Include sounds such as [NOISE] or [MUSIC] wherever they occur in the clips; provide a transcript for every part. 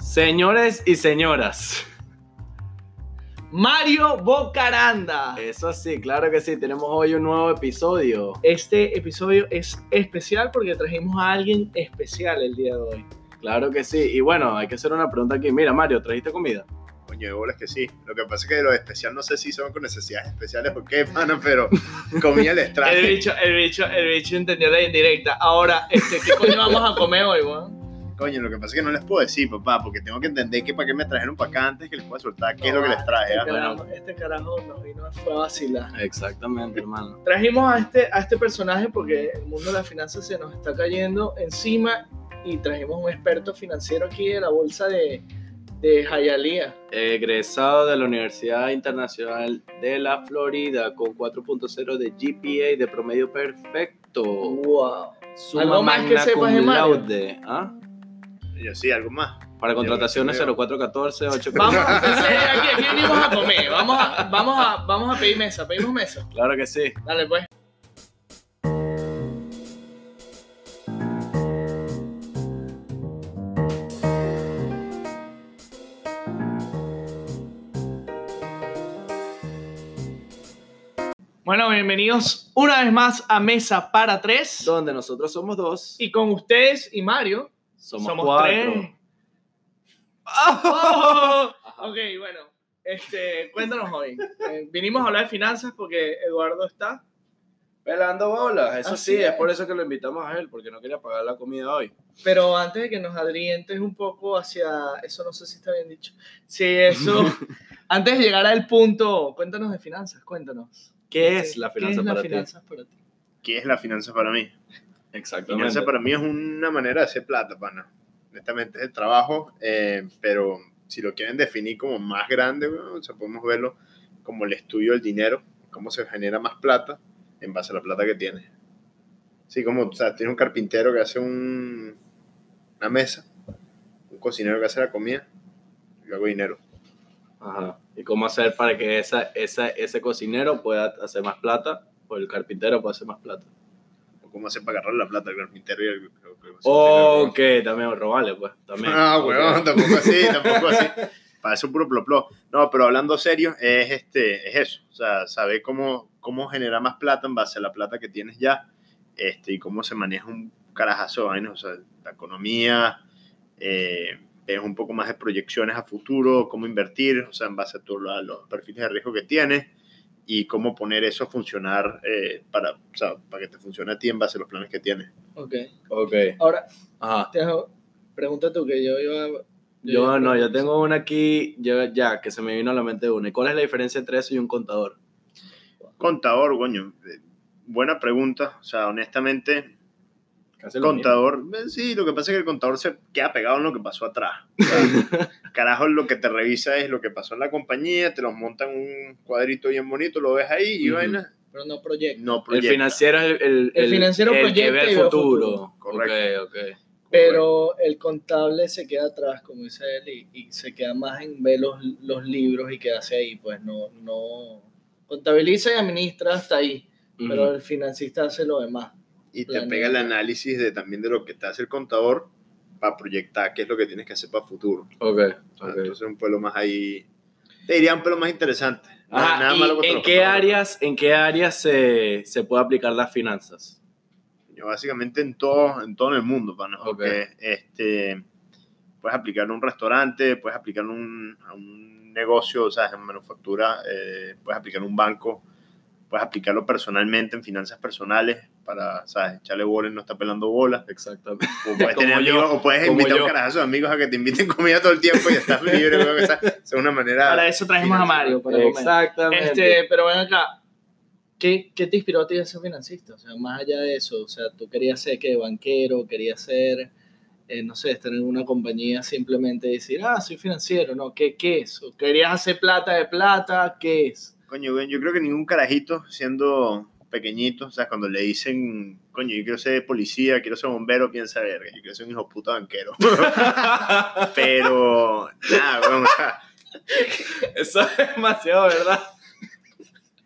Señores y señoras. Mario Bocaranda. Eso sí, claro que sí. Tenemos hoy un nuevo episodio. Este episodio es especial porque trajimos a alguien especial el día de hoy. Claro que sí. Y bueno, hay que hacer una pregunta aquí. Mira, Mario, ¿trajiste comida? Coño, de bolas que sí. Lo que pasa es que los especial no sé si son con necesidades especiales o qué, [LAUGHS] mano, pero comida les El traje. bicho, el bicho, el bicho entendió la indirecta. Ahora, este, ¿qué coño vamos a comer hoy, weón? Coño, lo que pasa es que no les puedo decir, papá, porque tengo que entender que para qué me trajeron para acá antes que les pueda soltar qué es lo que les traje. Este ¿ah? carajo, este carajo nos vino a fue a vacilar. Exactamente, hermano. Trajimos a este, a este personaje porque el mundo de las finanzas se nos está cayendo encima y trajimos un experto financiero aquí de la bolsa de, de Hialeah. Egresado de la Universidad Internacional de la Florida con 4.0 de GPA de promedio perfecto. Wow. Suma ¿Algo más que sepas cum de Mario? laude. ¿Ah? Yo sí, algo más. Para contrataciones Yo- 0414 8 Vamos, entonces, aquí, aquí venimos a comer. Vamos a, vamos, a, vamos a pedir mesa. ¿Pedimos mesa? Claro que sí. Dale, pues. Bueno, bienvenidos una vez más a Mesa para Tres. Donde nosotros somos dos, Y con ustedes y Mario somos, cuatro. tres. Oh, [LAUGHS] ok, bueno, este, cuéntanos hoy. Eh, vinimos a hablar de finanzas porque Eduardo está. Pelando bolas, eso Así sí, es es. por eso que lo invitamos a él, porque no quería pagar la comida hoy. Pero antes de que nos adrientes un poco hacia. Eso no sé si está bien dicho. Sí, eso. [LAUGHS] antes de llegar al punto, cuéntanos de finanzas, cuéntanos. ¿Qué es la ¿Qué finanza es la para finanzas para ti? ¿Qué es la finanza para mí? Exactamente. Finanza para mí es una manera de hacer plata, pana. Honestamente es el trabajo, eh, pero si lo quieren definir como más grande, bueno, o sea, podemos verlo como el estudio del dinero, cómo se genera más plata en base a la plata que tiene. Sí, como, o sea, tiene un carpintero que hace un, una mesa, un cocinero que hace la comida, y hago dinero. Ajá. ¿Y cómo hacer para que esa, esa, ese cocinero pueda hacer más plata o el carpintero pueda hacer más plata? Cómo hacer para agarrar la plata al carpintero y Ok, también robarle, pues. También. Ah, weón, tampoco así, [LAUGHS] tampoco así. Para eso puro plop No, pero hablando serio, es, este, es eso. O sea, saber cómo, cómo generar más plata en base a la plata que tienes ya este, y cómo se maneja un carajazo de vainas. O sea, la economía, eh, es un poco más de proyecciones a futuro, cómo invertir, o sea, en base a todos los perfiles de riesgo que tienes y cómo poner eso a funcionar eh, para, o sea, para que te funcione a ti en base a los planes que tienes. Ok. Ok. Ahora, Ajá. te hago- pregunta tú que yo iba. Yo no, yo tengo una aquí, yo, ya, que se me vino a la mente una. ¿Y cuál es la diferencia entre eso y un contador? Contador, coño, eh, buena pregunta. O sea, honestamente. Contador, eh, sí, lo que pasa es que el contador se queda pegado en lo que pasó atrás. O sea, [LAUGHS] carajo, lo que te revisa es lo que pasó en la compañía, te los montan un cuadrito bien bonito, lo ves ahí y Ujú. vaina, Pero no proyecto. no El proyecta. financiero es el, el, El financiero el que proyecta el ve el futuro. futuro. Correcto. Ok, ok. Pero el contable se queda atrás, como dice él, y, y se queda más en ver los, los libros y quedarse ahí, pues no, no contabiliza y administra hasta ahí, pero Ujú. el financista hace lo demás. Y te pega el análisis de, también de lo que te hace el contador para proyectar qué es lo que tienes que hacer para el futuro. Ok, O sea, ok. Entonces un pueblo más ahí, te diría un pueblo más interesante. Ajá, nada ¿y malo ¿en qué contadores. áreas, en qué áreas se, se puede aplicar las finanzas? Yo, básicamente en todo, en todo el mundo, pana, Ok. porque este, puedes aplicarlo a un restaurante, puedes aplicarlo a un, a un negocio, o sea, en manufactura, eh, puedes aplicarlo a un banco, puedes aplicarlo personalmente en finanzas personales para, ¿sabes? Echarle bola y no estar pelando bolas. Exactamente. O puedes, Como tener yo, amigos, o puedes como invitar a yo. un carajazo de amigos a que te inviten comida todo el tiempo y estás libre. weón, esa, es una manera... Para eso trajimos a Mario, para comer. Exactamente. Este, pero ven acá, ¿qué, ¿qué te inspiró a ti a ser financista? O sea, más allá de eso, o sea, tú querías ser que banquero, querías ser, eh, no sé, estar en una compañía simplemente decir, ah, soy financiero, ¿no? ¿Qué, qué es? ¿O querías hacer plata de plata? ¿Qué es? Coño, güey, yo creo que ningún carajito siendo pequeñito, o sea, cuando le dicen, coño, yo quiero ser policía, quiero ser bombero, piensa, verga, yo quiero ser un hijo puta banquero. [LAUGHS] Pero, nada, güey, o sea, Eso es demasiado, ¿verdad?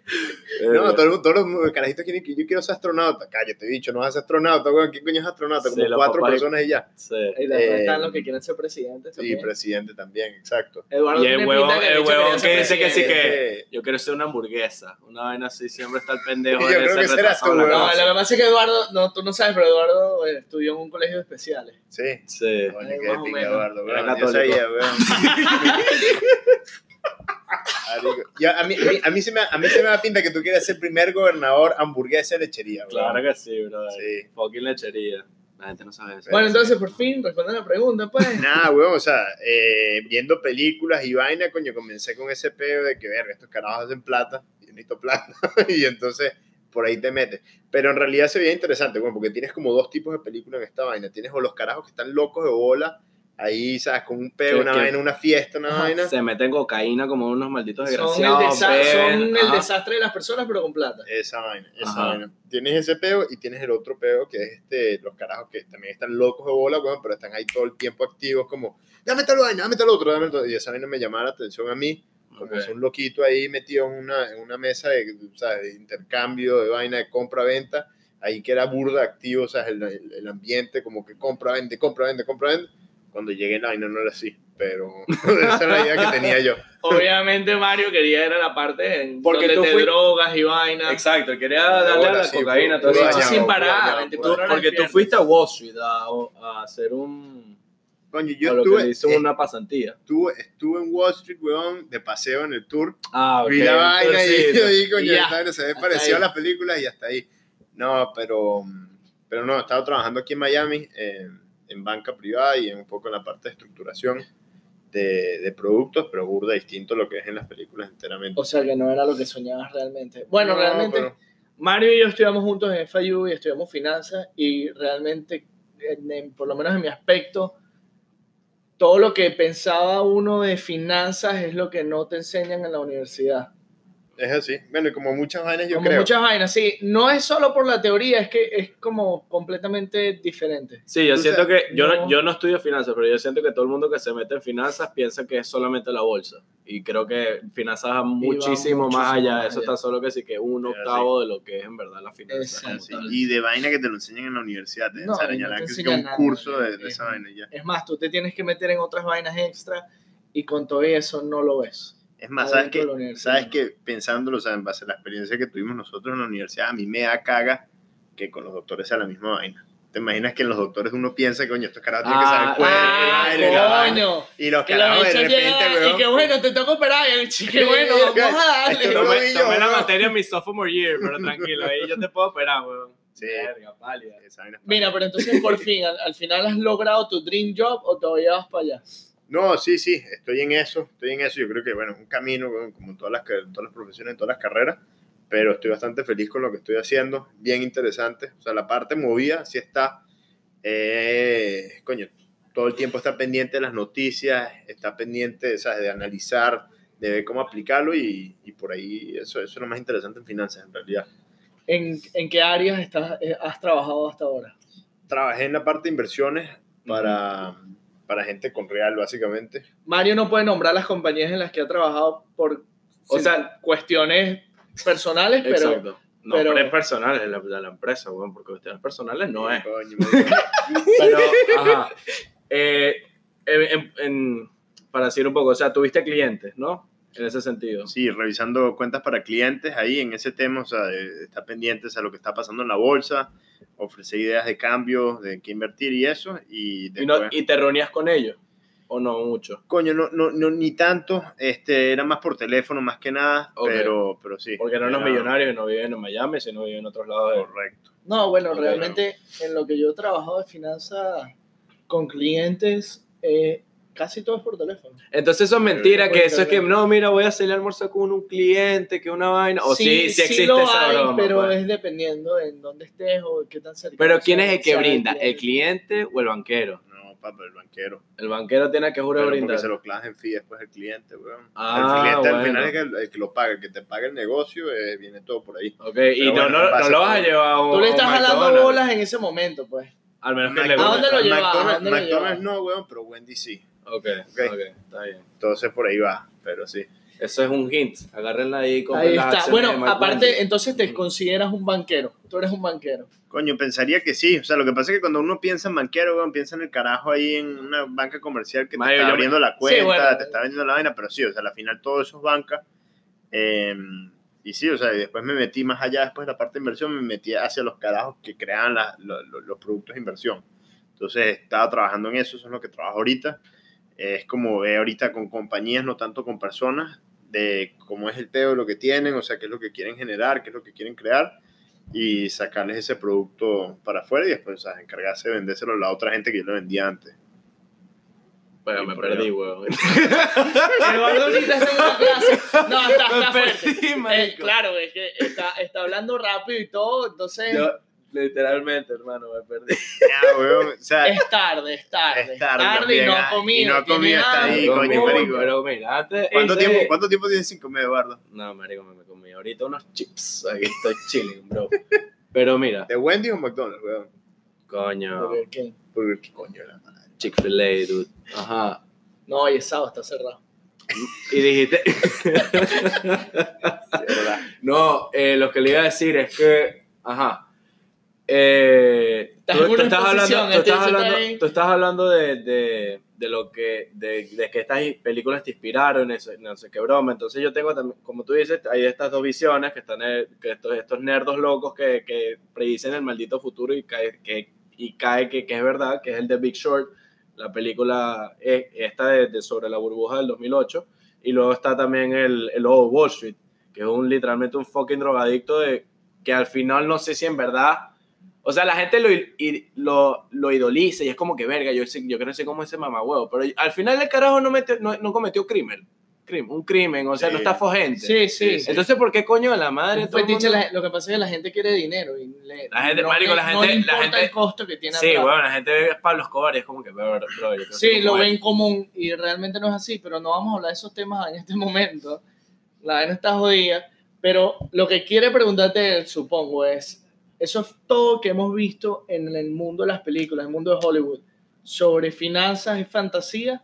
[LAUGHS] No, mundo- todos los carajitos quieren que yo quiero ser astronauta. Cállate, bicho, no vas a ser astronauta, weón. ¿Qué coño es astronauta? Como cuatro personas y ya. Sí. Y después Eh, están los que quieren ser presidentes Sí, presidente también, exacto. Eduardo Y el huevón- el huevón que dice que sí que- Eh, Yo quiero ser una hamburguesa. Una vaina así, siempre está el pendejo. [LAUGHS] Yo creo que serás tú. No, lo que pasa es que Eduardo, no, tú no sabes, pero Eduardo eh, estudió en un colegio de especiales. Sí. Sí. Eh, qué menos. Eduardo. Yo sabía, weón. [LAUGHS] Ya, a, mí, a, mí, a, mí se me, a mí se me da pinta que tú quieres ser primer gobernador hamburguesa de lechería, weón. Claro que sí, bro. Sí. Fucking lechería. La gente no sabe eso. Bueno, entonces por fin responde la pregunta, pues. [LAUGHS] Nada, weón, o sea, eh, viendo películas y vaina, coño, comencé con ese peo de que, verga, estos carajos hacen plata, y yo necesito plata, [LAUGHS] y entonces por ahí te metes. Pero en realidad se veía interesante, weón, porque tienes como dos tipos de películas en esta vaina. Tienes o los carajos que están locos de bola, ahí, ¿sabes? Con un peo, una vaina, una fiesta, una Ajá, vaina. Se meten cocaína como unos malditos Son, el, desgraciados. desa- beben, son el desastre de las personas, pero con plata. Esa vaina, esa Ajá. vaina. Tienes ese peo y tienes el otro peo que es este, los carajos que también están locos de bola, weón, pero están ahí todo el tiempo activos, como, dame tal vaina, dame tal otro, dame tal otro. Y esa vaina me llamaba la atención a mí, como Ok. es un loquito ahí metido en una, en una mesa de, ¿sabes? de intercambio, de vaina, de compra-venta, ahí que era burda activo, ¿sabes? El, el, el ambiente como que compra, vende, compra, vende, compra, vende. Cuando llegué la vaina no era así, pero [LAUGHS] esa era la idea que tenía yo. Obviamente Mario quería era la parte en Porque donde tú te fui- drogas y vainas. Exacto, quería darle a la Sí, cocaína. puro todo eso. sin parar, 24 puro horas Porque tú fuiste a Wall Street a, a hacer un. Coño, a yo lo que estuve, le hizo una pasantía. estuve, estuve en Wall Street, weón, de paseo en el tour. Ah, Vi la vaina y [LAUGHS] yo dije, coño, Y ya. esta vaina se ve parecido a las películas y hasta ahí. No, pero, pero no, he estado trabajando aquí en Miami eh, en banca privada y en un poco en la parte de estructuración de, de productos, pero burda distinto a lo que es en las películas enteramente. O sea que no era lo que soñabas realmente. Bueno, No, realmente pero- Mario y yo estudiamos juntos en FIU y estudiamos finanzas y realmente, en- en- por lo menos en mi aspecto, todo lo que pensaba uno de finanzas es lo que no te enseñan en la universidad. Es así. Bueno, y como muchas vainas yo como creo. muchas vainas, sí. No es solo por la teoría, es que es como completamente diferente. Sí, yo Tú siento sabes, que yo no. no- yo no estudio finanzas, pero yo siento que todo el mundo que se mete en finanzas piensa que es solamente la bolsa. Y creo que finanzas va muchísimo, más allá. más Eso allá. está solo que sí que un octavo de lo que es en verdad la finanza. Y de vaina que te lo enseñan en la universidad. Te No, enseñan no te que es un nada, curso de, de es- esa vaina ya. Es más, tú te tienes que meter en otras vainas extra y con todo eso no lo ves. Es más, ¿sabes que. ¿Sabes que Pensándolo, o sea, en base a la experiencia que tuvimos nosotros en la universidad, a mí me da caga que con los doctores sea la misma vaina. ¿Te imaginas que en los doctores uno piensa, coño, estos carajos tienen que saber cuál Ah, es el aire, la vaina? coño. Y los Que los carajos de bichos repente, llegan y weón. que bueno, te toca operar. Y el chico, que bueno, vamos a Esto darle. no lo Tomé, vi yo, tomé la ¿no? materia en mi sophomore year, pero tranquilo, ahí yo te puedo operar, weón. Sí. Verga, pálida. Esa vaina es Mira, pero entonces por [LAUGHS] fin, al, al final has logrado tu dream job o todavía vas para allá. No, sí, sí, estoy en eso, estoy en eso. Yo creo que, bueno, es un camino, como en todas las, todas las profesiones, en todas las carreras, pero estoy bastante feliz con lo que estoy haciendo, bien interesante. O sea, la parte movida sí está, eh, coño, todo el tiempo está pendiente de las noticias, está pendiente, ¿sabes? De analizar, de ver cómo aplicarlo y, y por ahí eso, eso es lo más interesante en finanzas, en realidad. ¿En, en qué áreas estás, eh, has trabajado hasta ahora? Trabajé en la parte de inversiones para, para gente con real, básicamente. Mario no puede nombrar las compañías en las que ha trabajado por O sea- cuestiones personales, pero Exacto. No, pero- pero es personal, es la, de la empresa, weón, porque cuestiones personales no es. Coño, [LAUGHS] Pero, ajá. Eh, en- en- en- para decir un poco, o sea, tuviste clientes, ¿no? En ese sentido. Sí, revisando cuentas para clientes ahí en ese tema, o sea, está pendientes a lo que está pasando en la bolsa, ofrecer ideas de cambio, de qué invertir y eso, y Y, no- después... y te reunías con ellos, o no mucho. Coño, no, no, no, ni tanto, este, era más por teléfono más que nada, pero, pero sí. Porque eran los era millonarios y no viven en Miami, sino viven en otros lados. de- Correcto. no, bueno, realmente en lo que yo he trabajado de finanzas con clientes, eh, casi todo es por teléfono. Entonces eso es mentira, que eso es que, no, mira, voy a salir a almorzar con un cliente, que una vaina, o sí, sí, existe lo esa hay, broma. pero pues. es dependiendo en dónde estés o qué tan cerca. Pero ¿quién es el que brinda? ¿El cliente o el banquero? No, papá, el banquero. El banquero tiene que jurar Pero porque brindar. se lo clavan en fee después el cliente, weón. Ah, el cliente al final es que el, el que lo paga, el que te paga el negocio, eh, viene todo por ahí. Ok, y Pero no, bueno, no, no lo vas a llevar a un Tú le estás jalando bolas en ese momento, pues. Al menos que le ¿A dónde lo llevas? ¿A McDonald's, no, weón, pero Wendy sí. Ok, Ok. ok, está bien. Entonces por ahí va, pero sí. Eso es un hint. Agárrenla ahí con Ahí está. Bueno, aparte, Wendy. entonces te consideras un banquero. Tú eres un banquero. Coño, pensaría que sí. O sea, lo que pasa es que cuando uno piensa en banquero, piensa en el carajo ahí en una banca comercial que te está abriendo la cuenta, bueno. te está vendiendo la vaina, pero sí, o sea, al final todo eso es banca. Eh, y sí, o sea, y después me metí más allá, después de la parte de inversión, me metí hacia los carajos que crean la- lo- lo- los productos de inversión. Entonces, estaba trabajando en eso, eso es lo que trabajo ahorita. Es como ver ahorita con compañías, no tanto con personas, de cómo es el peo, lo que tienen, o sea, qué es lo que quieren generar, qué es lo que quieren crear y sacarles ese producto para afuera y después, o sea, encargarse de vendérselo a la otra gente que yo le vendía antes. Bueno, me perdí, weón. Eduardo ahorita está en una clase. No, está, está fuerte. perdí, Eh, claro, es que está, está hablando rápido y todo, entonces Yo, literalmente, hermano, me perdí. Ya, weón, o sea, es tarde, es tarde. Es tarde y también, no ah, ha comido. y no ha comido, está ahí, coño, marico. Pero mira, antes... ¿cuánto, ese- tiempo, ¿cuánto tiempo tienes sin comer, Eduardo? No, marico, me, me comí ahorita unos chips. Aquí estoy chilling, bro. Pero mira, ¿De Wendy o McDonald's, weón? coño, Burger King. Porque, ¿qué coño la madre? Chick-fil-A, dude. Ajá. No, hoy es sábado, está cerrado. Y dijiste... [LAUGHS] No, eh, lo que le iba a decir es que, ajá. Eh, Estás tú, estás hablando, tú estás dice hablando, ahí. tú estás hablando de, de, de lo que, de, de que estas películas te inspiraron, eso, no sé qué broma. Entonces yo tengo también, como tú dices, hay estas dos visiones que están, que estos, estos nerdos locos que, que predicen el maldito futuro y cae, que, y cae que, que es verdad, que es el de Big Short, la película eh, esta de, sobre la burbuja del 2008. Y luego está también el, el de Wall Street, que es un literalmente un fucking drogadicto de que al final no sé si en verdad, o sea, la gente lo, lo, lo idoliza y es como que verga, yo, sé- yo creo que sé cómo ese mamahuevo, pero al final el carajo no, mete- no, no cometió crimen, crimen, un crimen, o sea, no Sí. está gente. Sí, sí. Sí, Entonces, ¿por qué coño de la madre? Un todo mundo- la- lo que pasa es que la gente quiere dinero. Y le, La gente- no, marico, la no gente- la gente- el costo que tiene Sí, atrás. bueno, la gente ve Pablo Escobar y es como que, bro, bro, yo que Sí, sé lo ven común y realmente no es así, pero no vamos a hablar de esos temas en este momento. La vaina está jodida, pero lo que quiere preguntarte, supongo, es, eso es todo que hemos visto en el mundo de las películas, en el mundo de Hollywood, sobre finanzas y fantasía,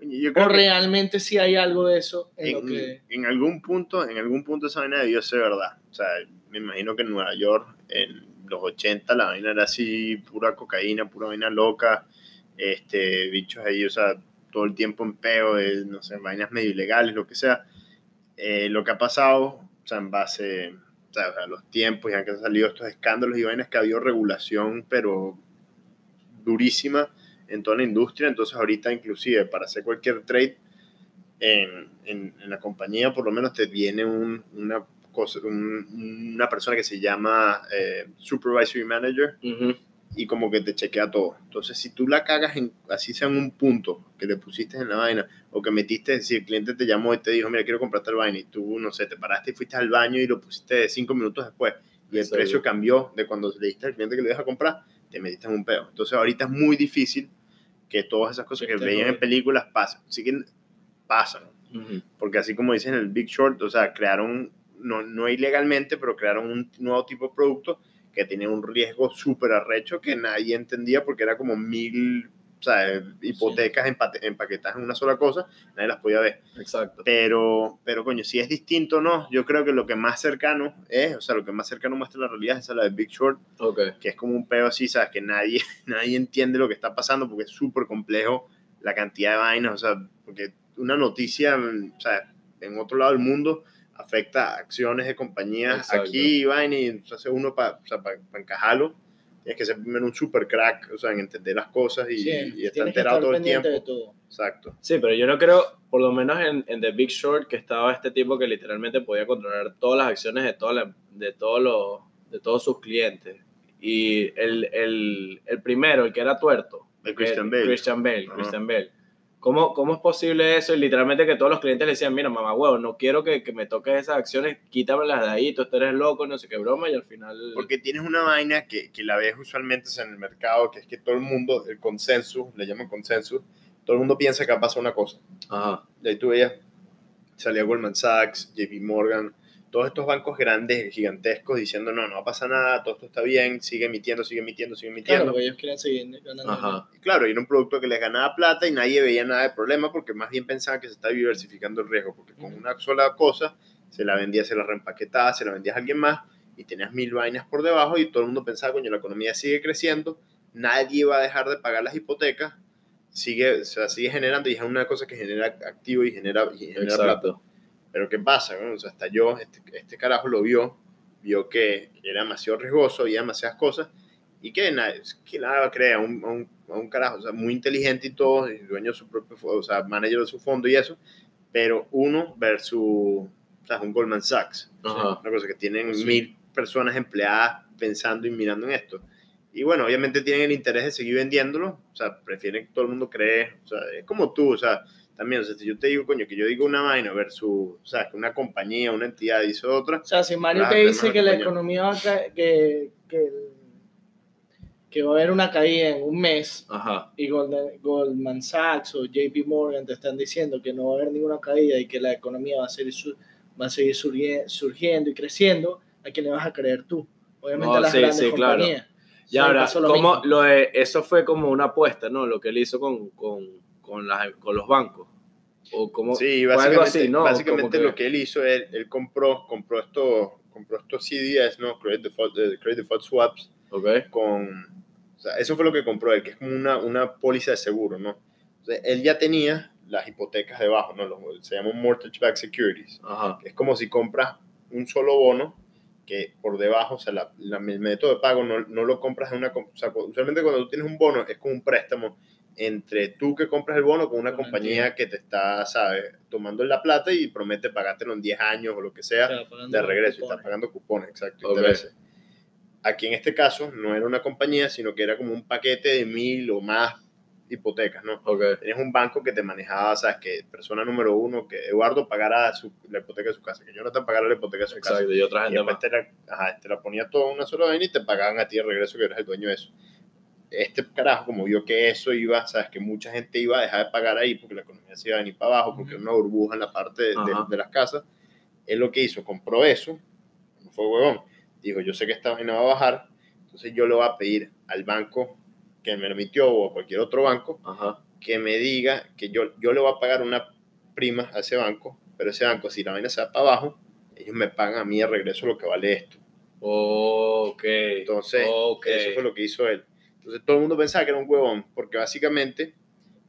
Yo o creo que realmente sí hay algo de eso en lo en, que... en algún punto, en algún punto esa vaina debió ser verdad. O sea, me imagino que en Nueva York, en los 80, la vaina era así, pura cocaína, pura vaina loca, este, bichos ahí, o sea, todo el tiempo en peo, eh, no sé, vainas medio ilegales, lo que sea. Eh, lo que ha pasado, o sea, en base o sea, los tiempos y han salido estos escándalos y vainas que ha habido regulación, pero durísima en toda la industria, entonces ahorita inclusive para hacer cualquier trade en, en, en la compañía por lo menos te viene un- una, cosa, un- una persona que se llama eh, Supervisory Manager Ujú. Y como que te chequea todo. Entonces, si tú la cagas en, así sea en un punto que le pusiste en la vaina, o que metiste, si el cliente te llamó y te dijo, mira, quiero comprarte el vaina, y tú, no sé, te paraste y fuiste al baño y lo pusiste cinco minutos después, y el Sí. precio cambió de cuando le diste al cliente que le ibas a comprar, te metiste en un peo. Entonces, ahorita es muy difícil que todas esas cosas Que esté veían en jodido. películas pasen. Sí que pasan. Ujú. Porque así como dicen en el Big Short, o sea, crearon, no, no ilegalmente, pero crearon un nuevo tipo de producto que tenía un riesgo súper arrecho que nadie entendía porque era como mil, o sea, hipotecas empate- empaquetadas en una sola cosa, nadie las podía ver. Exacto. Pero, pero coño, si es distinto o no, yo creo que lo que más cercano es, o sea, lo que más cercano muestra la realidad es esa, la de Big Short, Ok. que es como un peo así, ¿sabes? Que nadie, [LAUGHS] nadie entiende lo que está pasando porque es súper complejo la cantidad de vainas, o sea, porque una noticia, o sea, en otro lado del mundo afecta a acciones de compañías Exacto. aquí, vaina, y entonces uno para o sea, pa- pa encajarlo, tienes que ser primero un super crack, o sea, en entender las cosas y, Sí, y estar enterado estar todo el tiempo. de todo. Exacto. Sí, pero yo no creo, por lo menos en, en The Big Short, que estaba este tipo que literalmente podía controlar todas las acciones de, toda la- de, todos los- de todos sus clientes. Y el, el, el primero, el que era tuerto, El Christian que- Bale. Christian Bale, Ajá. Christian Bale. ¿Cómo, ¿Cómo es posible eso? Y literalmente que todos los clientes le decían, mira, mamá huevo, no quiero que, que me toques esas acciones, quítamelas de ahí, tú eres loco, no sé qué broma, y al final... Porque tienes una vaina que, que la ves usualmente en el mercado, que es que todo el mundo, el consenso, le llaman consenso, todo el mundo piensa que va a pasar una cosa. Ajá. Y ahí tú veías, salía Goldman Sachs, JP Morgan, todos estos bancos grandes, gigantescos, diciendo, no, no va a pasar nada, todo esto está bien, sigue emitiendo, sigue emitiendo, sigue emitiendo. Claro, porque ellos quieren seguir ganando. Ajá. Y claro, y era un producto que les ganaba plata y nadie veía nada de problema porque más bien pensaban que se estaba diversificando el riesgo, porque con una sola cosa se la vendía, se la reempaquetaba, se la vendías a alguien más y tenías mil vainas por debajo y todo el mundo pensaba, coño, la economía sigue creciendo, nadie va a dejar de pagar las hipotecas, sigue, o sea, sigue generando y es una cosa que genera activo y genera, y genera plata. Pero ¿qué pasa? Bueno, o sea, hasta yo, este, este carajo lo vio, vio que era demasiado riesgoso, había demasiadas cosas, y que nada, que nada crea un, un, un carajo, o sea, muy inteligente y todo, y dueño de su propio, o sea, manager de su fondo y eso, pero uno versus, o sea, un Goldman Sachs, Ajá. una cosa que tienen Sí. mil personas empleadas pensando y mirando en esto. Y bueno, obviamente tienen el interés de seguir vendiéndolo, o sea, prefieren que todo el mundo cree, o sea, es como tú, o sea, también, o sea, si yo te digo, coño, que yo digo una vaina versus, o sea, que una compañía, una entidad dice otra, O sea, si Mario Claro, te dice que la compañía. economía va a ca- que, que, que va a haber una caída en un mes Ajá. y Goldman, Goldman Sachs o JP Morgan te están diciendo que no va a haber ninguna caída y que la economía va a seguir, su- va a seguir surgi- surgiendo y creciendo, ¿a quién le vas a creer tú? Obviamente No, a las sí, grandes sí, claro. compañías. Y Sí, ahora, lo ¿cómo mismo. lo de, eso fue como una apuesta, ¿no? Lo que él hizo con, con, con, las, con los bancos. O como, Sí, básicamente, algo así, ¿no? básicamente que- lo que él hizo, él, él compró, compró estos, compró estos CDS, ¿no? Credit Default, eh, Credit Default Swaps, Ok. con, o sea, eso fue lo que compró él, que es como una, una póliza de seguro, ¿no? Entonces, él ya tenía las hipotecas debajo, ¿no? Los- se llaman Mortgage Backed Securities, Ajá. es como si compras un solo bono que por debajo, o sea, la, la- el método de pago no, no lo compras de una, o sea, usualmente cuando tú tienes un bono es como un préstamo entre tú que compras el bono con una Con compañía que te está, ¿sabes? Tomando la plata y promete pagártelo en 10 años o lo que sea de regreso y está pagando cupones, exacto, Ok. intereses. Aquí en este caso no era una compañía, sino que era como un paquete de mil o más hipotecas, ¿no? Ok. Tenías un banco que te manejaba, ¿sabes? Que persona número uno, que Eduardo pagara su- la hipoteca de su casa, que Jonathan pagara la hipoteca de su casa. Exacto. Y otra Y gente después más. te la, ajá, te la ponía todo en una sola vaina y te pagaban a ti de regreso que eras el dueño de eso. Este carajo, como vio que eso iba, sabes, que mucha gente iba a dejar de pagar ahí porque la economía se iba a venir para abajo, porque era una burbuja en la parte de, de- de las casas, él lo que hizo, compró eso, no fue huevón, dijo, yo sé que esta vaina va a bajar, entonces yo le voy a pedir al banco que me lo emitió o a cualquier otro banco Ajá. que me diga que yo, yo le voy a pagar una prima a ese banco, pero ese banco, si la vaina se va para abajo, ellos me pagan a mí de regreso lo que vale esto. Ok. Entonces, Ok. eso fue lo que hizo él. Entonces, todo el mundo pensaba que era un huevón, porque básicamente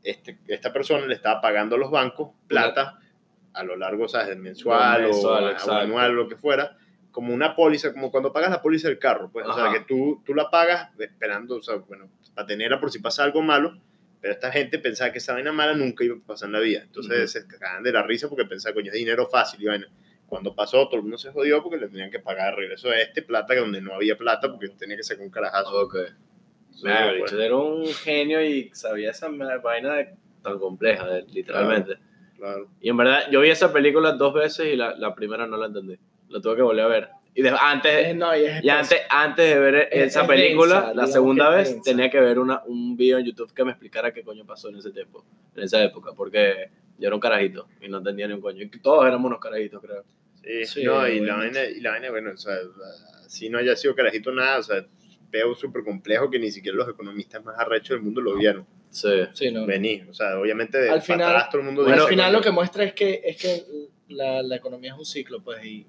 este, esta persona le estaba pagando a los bancos plata a lo largo, ¿sabes? Del mensual, Mensual, o, o anual, lo que fuera, como una póliza, como cuando pagas la póliza del carro, pues, o sea, Ajá. que tú, tú la pagas esperando, o sea, bueno, para tenerla por si pasa algo malo, pero esta gente pensaba que esa vaina mala nunca iba a pasar en la vida. Entonces Ujú. se cagaban de la risa porque pensaban, coño, es dinero fácil y vaina. Cuando pasó, todo el mundo se jodió porque le tenían que pagar de regreso a este plata que donde no había plata porque tenía que sacar un carajazo. Ok. El bicho era un genio y sabía esa vaina de- tan compleja, de- literalmente. Claro. Y en verdad, yo vi esa película dos veces y la, la primera no la entendí. La tuve que volver a ver. Y de- antes, no, y es y antes, antes de ver Es- esa es película, densa, la segunda vez densa. tenía que ver una, un video en YouTube que me explicara qué coño pasó en ese tiempo, en esa época, porque yo era un carajito y no entendía ni un coño. Y todos éramos unos carajitos, creo. Sí, Sí, no, y la, vaina, y la vaina, bueno, o sea, si no haya sido carajito nada, o sea, veo súper complejo que ni siquiera los economistas más arrechos del mundo lo vieron Sí. Sí, no. venir. O sea, obviamente de Al final- atrás todo el mundo Bueno, al final lo que muestra es que, es que la, la economía es un ciclo, pues, y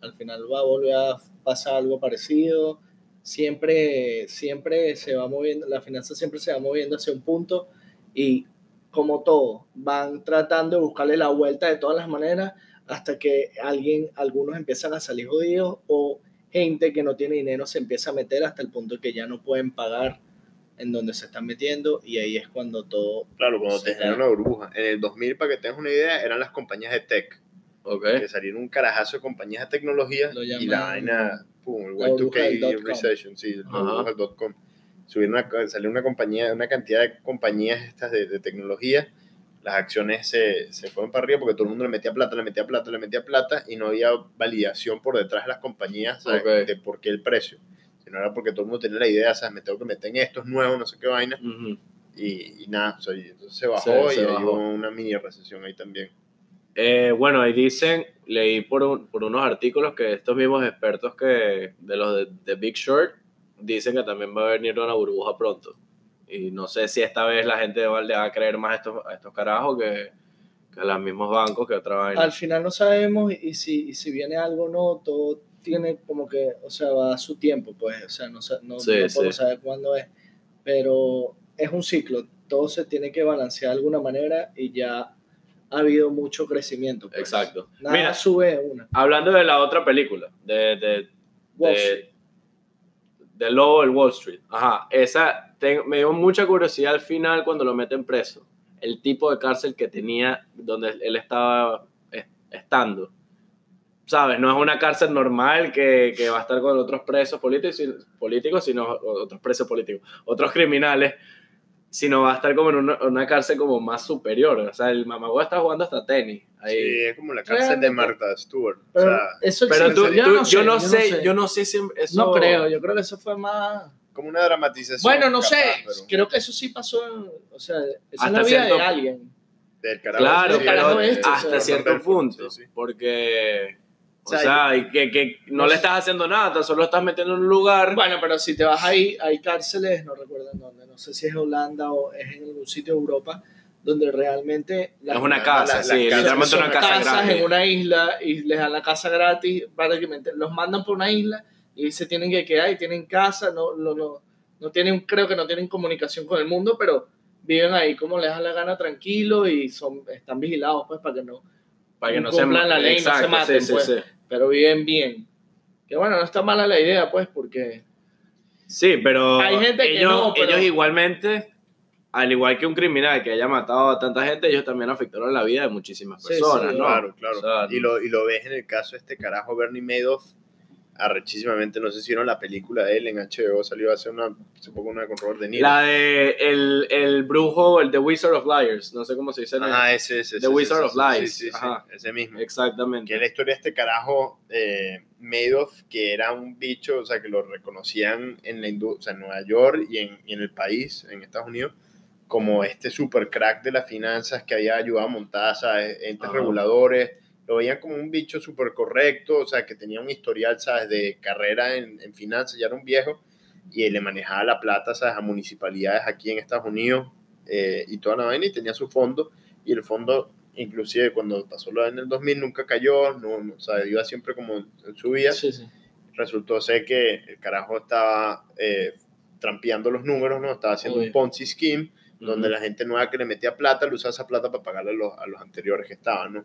al final va a volver a pasar algo parecido. Siempre, siempre se va moviendo, la finanza siempre se va moviendo hacia un punto y como todo, van tratando de buscarle la vuelta de todas las maneras hasta que alguien, algunos empiezan a salir jodidos o gente que no tiene dinero se empieza a meter hasta el punto que ya no pueden pagar en donde se están metiendo y ahí es cuando todo Claro, cuando te genera una burbuja. En el 2000, para que tengas una idea, eran las compañías de tech, Ok. que salieron un carajazo de compañías de tecnología Lo y la vaina, pum, el la burbuja del Y2K dot-com. recession, sí, la Ajá. burbuja del dot com. Subieron una, salió una compañía, una cantidad de compañías estas de, de tecnología, las acciones se, se fueron para arriba porque todo el mundo le metía plata, le metía plata, le metía plata y no había validación por detrás de las compañías ¿sabes? Ok. de por qué el precio. Sino era porque todo el mundo tenía la idea, ¿sabes? Me tengo que meter en esto, es nuevo, no sé qué vaina. Ujú. Y, y nada, o sea, y entonces se bajó Se- y hubo una mini recesión ahí también. Eh, bueno, ahí dicen, leí por, un- por unos artículos que estos mismos expertos que de los de, de Big Short dicen que también va a venir una burbuja pronto. Y no sé si esta vez la gente va, le va a creer más a estos, a estos carajos que, que a los mismos bancos que otra vaina. Al final no sabemos y si, y si viene algo o no, todo tiene como que, o sea, va a su tiempo, pues, o sea, no, no, Sí, no podemos sí. saber cuándo es, pero es un ciclo, todo se tiene que balancear de alguna manera y ya ha habido mucho crecimiento. pues. Exacto. Nada Mira, sube una. hablando de la otra película, de, de, Wall de, Street. de Lobo del Wall Street. Ajá, esa ten- me dio mucha curiosidad al final cuando lo meten preso. El tipo de cárcel que tenía donde él estaba es- estando. ¿Sabes? No es una cárcel normal que, que va a estar con otros presos políticos, políticos sino otros presos políticos, otros criminales, sino va a estar como en una, una cárcel como más superior. O sea, el mamagüey está jugando hasta tenis. Ahí. Sí, es como la cárcel de Realmente. Martha Stewart. O Pero sea, eso Pero existe, tú- yo, tú- no sé, yo no sé, yo no sé si eso... No creo, yo creo que eso fue más... como una dramatización. Bueno, no capaz, sé, pero creo que eso sí pasó, en- o sea, eso es la vida cierto- de alguien. Del carajo. Claro, sí, carajo pero de- este, o hasta sea, cierto Belfort, punto. sí, sí. Porque, o O sea, sea, y que, que no le estás haciendo nada, solo estás metiendo en un lugar. Bueno, pero si te vas ahí, hay cárceles, no recuerdo en dónde, no sé si es Holanda o es en algún sitio de Europa, donde realmente es una la- casa, la- sí, literalmente una casa casas grande. en una isla y les dan la casa gratis, prácticamente los mandan por una isla y se tienen que quedar y tienen casa, no, no, no, no tienen, creo que no tienen comunicación con el mundo, pero viven ahí como les da la gana tranquilo y son, están vigilados pues para que no, para que no se cumplan la ley, no se Exacto, maten, sí, sí, pues. sí. pero viven bien. Que bueno, no está mala la idea pues porque... Sí, pero Hay gente que ellos, no, pero- ellos igualmente, al igual que un criminal que haya matado a tanta gente, ellos también afectaron la vida de muchísimas Sí, personas, sí, ¿no? Claro, claro. O sea, y, lo, y lo ves en el caso de este carajo Bernie Madoff, arrechísimamente, no sé si vieron la película de él en HBO, salió hace, una, poco una con Robert De Niro. La de el, el brujo, el The Wizard of Liars, no sé cómo se dice. Ajá, ese, ese. The ese, Wizard ese, of Lies, Sí, sí, sí, ajá. ese mismo. Exactamente. Que es la historia de este carajo eh, Madoff, que era un bicho, o sea, que lo reconocían en la o sea, en Nueva York y en, y en el país, en Estados Unidos, como este super crack de las finanzas que había ayudado a montar, ¿sabes? Entes Ajá. reguladores. Lo veían como un bicho súper correcto, o sea, que tenía un historial, ¿sabes? De carrera en, en finanzas, ya era un viejo, y él le manejaba la plata, ¿sabes? A municipalidades aquí en Estados Unidos eh, y toda la vaina, y tenía su fondo, y el fondo inclusive cuando pasó lo en el 2000 nunca cayó, no, no, o sea, iba siempre como en su vida. Sí, sí. Resultó ser que el carajo estaba eh, trampeando los números, ¿no? Estaba haciendo un Ponzi scheme, donde la gente nueva que le metía plata, le usaba esa plata para pagarle a los, a los anteriores que estaban, ¿no?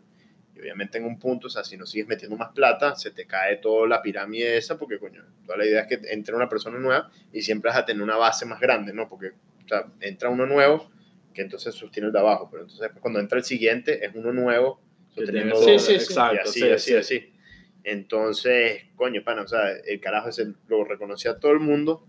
Y obviamente en un punto, o sea, si no sigues metiendo más plata, se te cae toda la pirámide esa, porque, coño, toda la idea es que entre una persona nueva y siempre vas a tener una base más grande, ¿no? Porque, o sea, entra uno nuevo que entonces sostiene el de abajo, pero entonces cuando entra el siguiente es uno nuevo sosteniendo tiene- dos, Sí, sí, sí. Exacto, y así, sí, así, sí. así. Entonces, coño, pana, o sea, el carajo ese lo reconocía a todo el mundo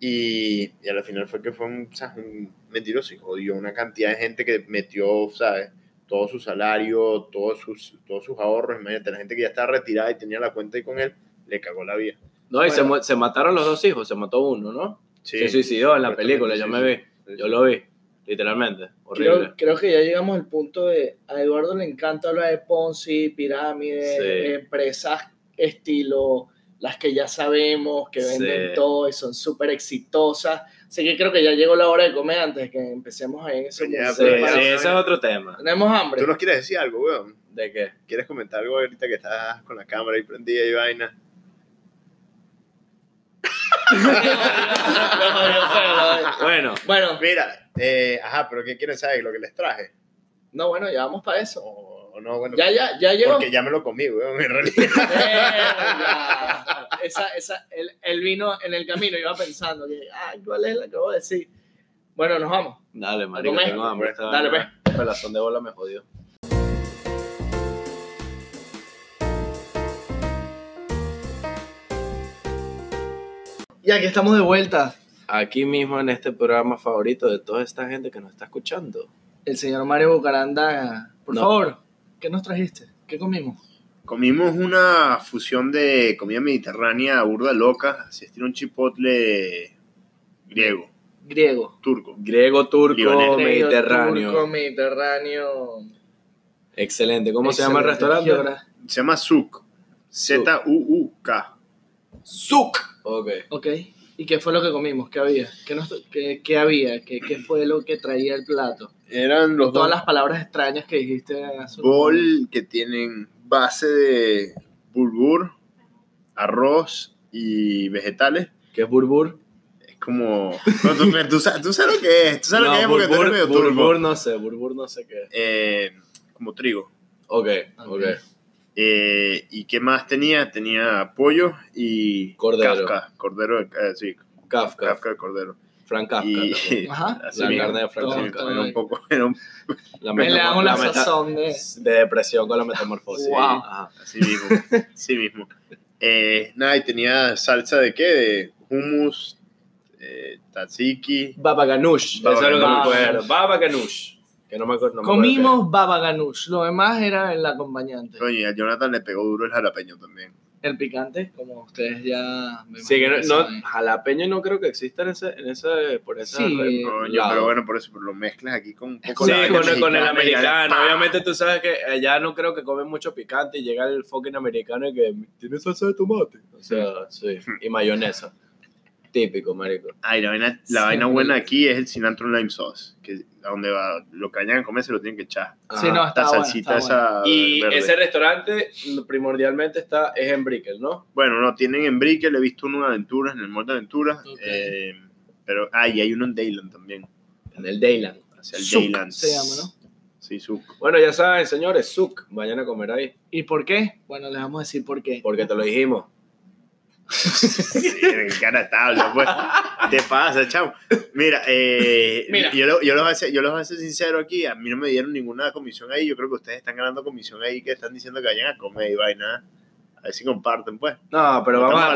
y, y al final fue que fue un, o sea, un mentiroso y jodió una cantidad de gente que metió, ¿sabes? Todo su salario, todos sus, todos sus ahorros. Imagínate, la gente que ya estaba retirada y tenía la cuenta ahí con él, le cagó la vida. No, y se, Bueno. se mataron los dos hijos, se mató uno, ¿no? Sí, se suicidó en la película, yo sí, me vi, Sí, yo lo vi, literalmente, horrible. Creo, creo que ya llegamos al punto de a Eduardo le encanta hablar de Ponzi, pirámides, Sí. empresas estilo las que ya sabemos, que venden Sí. todo y son súper exitosas. Así que creo que ya llegó la hora de comer antes de que empecemos ahí en ese Ya, mundo. Sí, pero sí, ese es otro tema. Tenemos hambre. ¿Tú nos quieres decir algo, weón? ¿De qué? ¿Quieres comentar algo ahorita que estás con la cámara ahí prendida y vaina? [LAUGHS] Bueno, bueno, Mira, eh, ajá, pero ¿qué quieren saber? Lo que les traje. no, bueno, ya vamos para eso. O, o no, bueno, Ya, ya, ya llegó. porque ya me lo comí, weón, en realidad. [LAUGHS] Verga. esa, esa, él, él vino en el camino, iba pensando que, ay, ¿cuál es la que voy a decir? Bueno, nos vamos. dale, marico, tengo hambre. Dale, vaina, Pelazón de bola me jodió. Y aquí estamos de vuelta. Aquí mismo en este programa favorito de toda esta gente que nos está escuchando. El señor Mario Bucaranda, por No. favor, ¿qué nos trajiste? ¿Qué comimos? Comimos una fusión de comida mediterránea burda loca, así estilo un chipotle griego, Griego. turco. Griego, turco, Libanés. mediterráneo. Turco, mediterráneo. Excelente. ¿Cómo se llama el restaurante? ¿Qué hora? Se llama Zuk. Z-U-U-K. Suk. Ok. Ok. ¿Y qué fue lo que comimos? ¿Qué había? ¿Qué, nos- qué- qué había? ¿Qué, ¿Qué fue lo que traía el plato? Eran los Todas dos las palabras extrañas que dijiste hace bol que tienen base de bulgur, arroz y vegetales. ¿Qué es burbur? Es como... No, tú, tú sabes, tú sabes lo que es. Tú sabes lo que es porque tú eres medio turbo. burbur no sé, burbur no sé qué. es. Eh, como trigo. Ok, Ok. ok. Eh, ¿Y qué más tenía? Tenía pollo y Cordero. Kafka, cordero, eh, sí, Kafka, Kafka de cordero. Frank Kafka. y también. Ajá. [LAUGHS] así La mismo. carne de Frank Así Kafka. mismo, Era un poco, era un- La Me le damos la, meta- sazón de... de depresión con la metamorfosis. Wow. Ajá. así mismo, así mismo. Eh, nada, y tenía salsa de qué? De hummus, eh, tzatziki. Baba ganoush, Baba eso es lo que me acuerdo. Baba ganoush, que no me acuerdo. no Comimos baba ganoush, lo demás era el acompañante. Coño, y a Jonathan le pegó duro el jalapeño también. El picante, como ustedes ya me. Sí, que no, no- jalapeño no creo que exista en ese, en ese, por esa Sí, red. Lado. pero bueno, por eso pero lo mezclas aquí con Sí, la con, con el americano. ¡pah! Obviamente tú sabes que allá no creo que comen mucho picante y llega el fucking americano y que tiene salsa de tomate. O sea, sí. Y mayonesa. Típico, marico. Ay, la vaina, la Sí, vaina buena aquí es el cilantro lime sauce, que a donde va, lo que vayan a comer se lo tienen que echar. Sí, Ajá. no, La está bueno, salsita está bueno. esa Y verde. ese restaurante primordialmente está, es en Brickell, ¿no? Bueno, no, tienen en Brickell, he visto uno en Aventuras, en el Mall de Aventuras, eh, pero, ah, y hay uno en Dayland también, En el Dayland. hacia el Dayland. se llama, ¿no? Sí, Zuc. Bueno, ya saben, señores, Suk, vayan a comer ahí, ¿Y por qué? Bueno, les vamos a decir por qué. porque te lo dijimos. Sí, cara tabla, pues. Te pasa, chavo. Mira, eh, Mira. Yo, lo- yo, los voy a ser, yo los voy a ser sincero aquí. A mí no me dieron ninguna comisión ahí. Yo creo que ustedes están ganando comisión ahí que están diciendo que vayan a comer y vaina. A ver si comparten, pues. No, pero vamos a,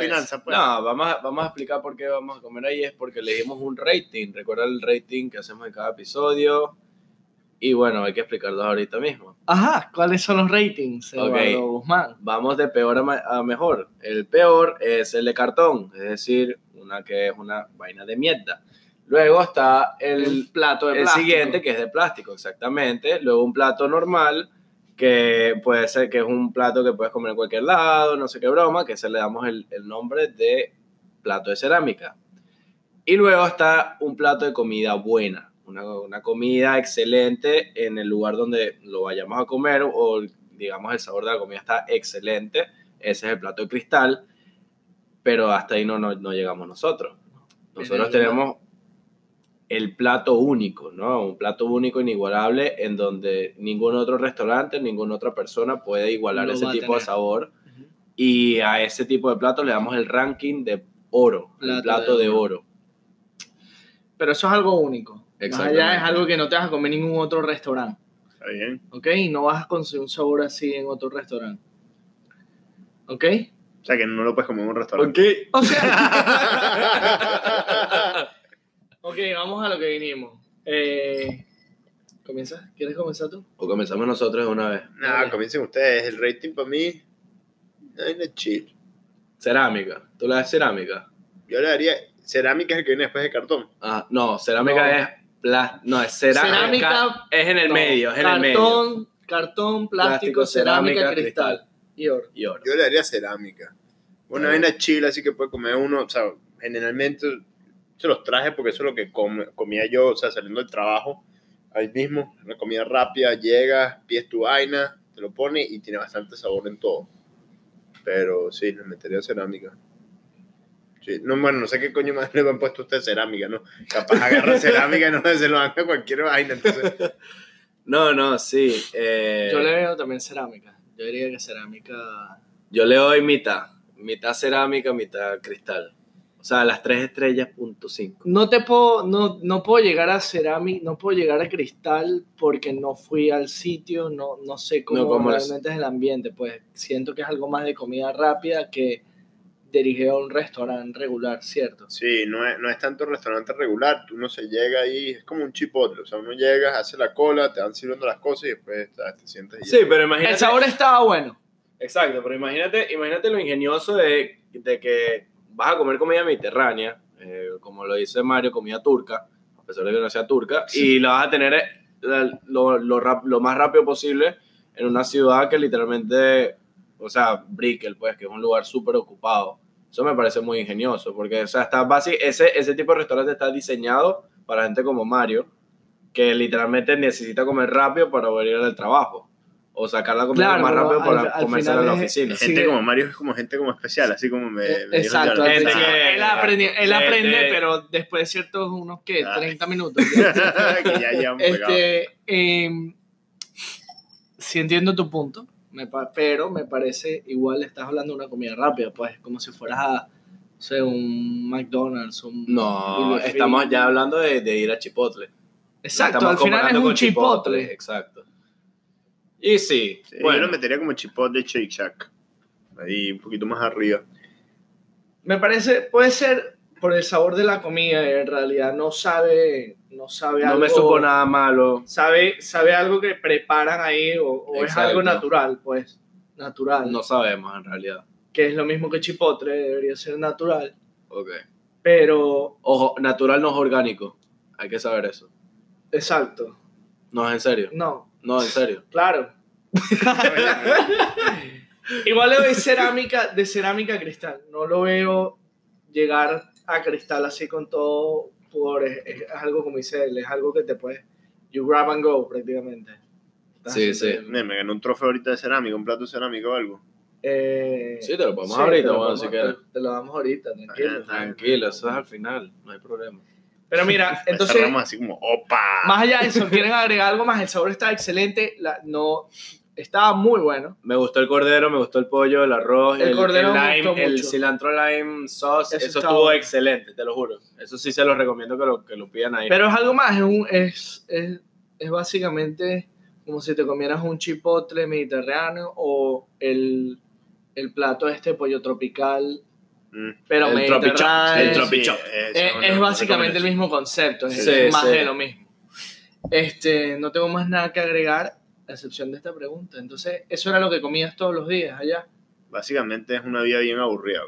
finanzas, pues. No, vamos a, vamos a explicar por qué vamos a comer ahí. Es porque le dimos un rating. Recuerda el rating que hacemos en cada episodio. Y bueno, hay que explicarlos ahorita mismo. Ajá, ¿cuáles son los ratings, Ok. Eduardo Guzmán? Vamos de peor a, mejor. El peor es el de cartón, es decir, una que es una vaina de mierda. Luego está El, el, plato de el plástico. siguiente, que es de plástico, exactamente. Luego un plato normal, que puede ser que es un plato que puedes comer en cualquier lado, no sé qué broma, que se le damos el, el nombre de plato de cerámica. Y luego está un plato de comida buena, una, una comida excelente en el lugar donde lo vayamos a comer o digamos el sabor de la comida está excelente. Ese es el plato de cristal, pero hasta ahí no, no, no llegamos nosotros. Nosotros tenemos el plato único, ¿no? Un plato único, inigualable, en donde ningún otro restaurante, ninguna otra persona puede igualar ese tipo de sabor. Y a ese tipo de platos le damos el ranking de oro, el Plato plato de de oro. oro. Pero eso es algo único. Más allá es algo que no te vas a comer en ningún otro restaurante. Está bien. ¿Ok? Y no vas a conseguir un sabor así en otro restaurante. ¿Ok? O sea, que no lo puedes comer en un restaurante. O sea. [LAUGHS] ok, vamos a lo que vinimos. Eh, ¿Comienza? ¿Quieres comenzar tú? O comenzamos nosotros de una vez. Nada, comiencen ustedes. El rating para mí. No es chill. Cerámica. ¿Tú le das cerámica? Yo le daría. Cerámica es el que viene después de cartón. Ah, no, cerámica No. es plas- no, es cerámica. Cerámica- es en el No, medio, es en el medio. Cartón, cartón, plástico, Plástico, cerámica, cerámica, cristal. Y oro. Y oro. Yo le daría cerámica. Una Está vaina chill, así que puede comer uno. O sea, generalmente se los traje porque eso es lo que comía yo, o sea, saliendo del trabajo. Ahí mismo, una comida rápida, llegas, pides tu vaina, te lo pones y tiene bastante sabor en todo. Pero sí, le metería cerámica. Sí, no, bueno, no sé qué coño más le han puesto a usted cerámica, ¿no? Capaz agarra [LAUGHS] cerámica y no se lo haga cualquier vaina. Entonces, [LAUGHS] No, no, sí. eh, Yo le veo también cerámica. Yo diría que cerámica. yo le doy mitad. Mitad cerámica, mitad cristal. O sea, las tres estrellas, punto cinco. No te puedo, no, no puedo llegar a cerámica, no puedo llegar a cristal porque no fui al sitio, no, no sé cómo, No, cómo es. realmente es el ambiente. Pues siento que es algo más de comida rápida que dirigido a un restaurante regular, ¿cierto? sí, no es, no es tanto restaurante regular, uno se llega ahí, es como un chipotle, o sea, uno llega, hace la cola, te van sirviendo las cosas y después te, te sientas y Sí, pero imagínate. El sabor estaba bueno. Exacto, pero imagínate, imagínate lo ingenioso de, de que vas a comer comida mediterránea, eh, como lo dice Mario, comida turca, a pesar de que no sea turca, y la vas a tener la- lo, lo, rap- lo más rápido posible en una ciudad que literalmente, o sea, Brickell, pues, que es un lugar súper ocupado. Eso me parece muy ingenioso, porque, o sea, está basi- ese, ese tipo de restaurante está diseñado para gente como Mario, que literalmente necesita comer rápido para volver al trabajo. O sacar la comida Claro, más rápido al- para al comerse en final la es- oficina. Sí. Gente como Mario es como gente como especial, así como me, me dijo Exacto, al Gente que- él, aprendi- él de- aprende, de- pero después de ciertos unos que Ah. 30 minutos. [LAUGHS] que ya pegado. este, em, sí entiendo tu punto, me pa- pero me parece igual estás hablando de una comida rápida, pues como si fueras a, sé, un McDonald's, un No, estamos ya hablando de, de ir a Chipotle. Exacto, Estamos al final es un chipotle. Exacto. Y sí, Sí, bueno, Yo metería como Chipotle Shake Shack. Ahí un poquito más arriba. Me parece, puede ser por el sabor de la comida, en realidad no sabe, no sabe no algo. me supo nada malo. Sabe, sabe algo que preparan ahí o, o es algo natural, pues, natural. No sabemos en realidad. Que es lo mismo que chipotle, debería ser natural, Ok. pero Ojo, natural no es orgánico. Hay que saber eso. exacto. No es en serio. No, No, en serio. claro. [LAUGHS] Igual le veo cerámica, de cerámica cristal. No lo veo llegar a cristal así con todo por es, es algo como dice él, es algo que te puedes you grab and go prácticamente. Sí, sí. Me, me ganó un trofeo ahorita de cerámica, un plato de cerámica o algo. Eh, Sí, te lo podemos sí, ahorita, bueno, si quieres. Te, te lo damos ahorita, tranquilo. Tranquilo, eso es al final. No hay problema. Pero mira, [LAUGHS] entonces, Cerramos así como, ¡opa! más allá de eso, quieren agregar algo más, el sabor está excelente, la, no, estaba muy bueno. Me gustó el cordero, me gustó el pollo, el arroz, El el, cordero me lime, el cilantro lime sauce. Eso Eso, estuvo bueno. excelente, te lo juro. Eso sí se los recomiendo que lo, que lo pidan ahí. Pero es algo más, es, un, es, es, es básicamente como si te comieras un chipotle mediterráneo o el, el plato este pollo tropical, Mm. pero El mediterráneo. el tropichop. Sí, Es, es no, básicamente no el mismo concepto, es Sí, más sí. de lo mismo. Este, no tengo más nada que agregar, a excepción de esta pregunta. Entonces, eso era lo que comías todos los días allá. Básicamente es una vida bien aburrida,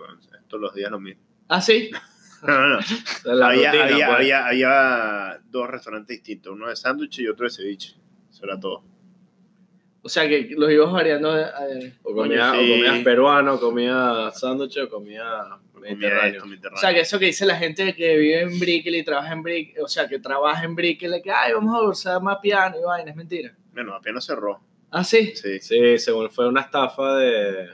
Todos los días lo mismo. ¿Ah, sí? [LAUGHS] No, no, no. [LAUGHS] Había, rutina, había, pues. había, había dos restaurantes distintos, uno de sándwich y otro de ceviche. Eso era todo. O sea, que los ibas variando. eh, O comía, sí. o comías peruano, comía sándwich o comía mediterráneo. O sea, que eso que dice la gente que vive en Brickell y trabaja en Brickell, o sea, que trabaja en Brickell, que, ay, vamos a usar más piano y vaina, es mentira. Bueno, apenas cerró. ¿Ah, sí? Sí. Sí, según fue una estafa de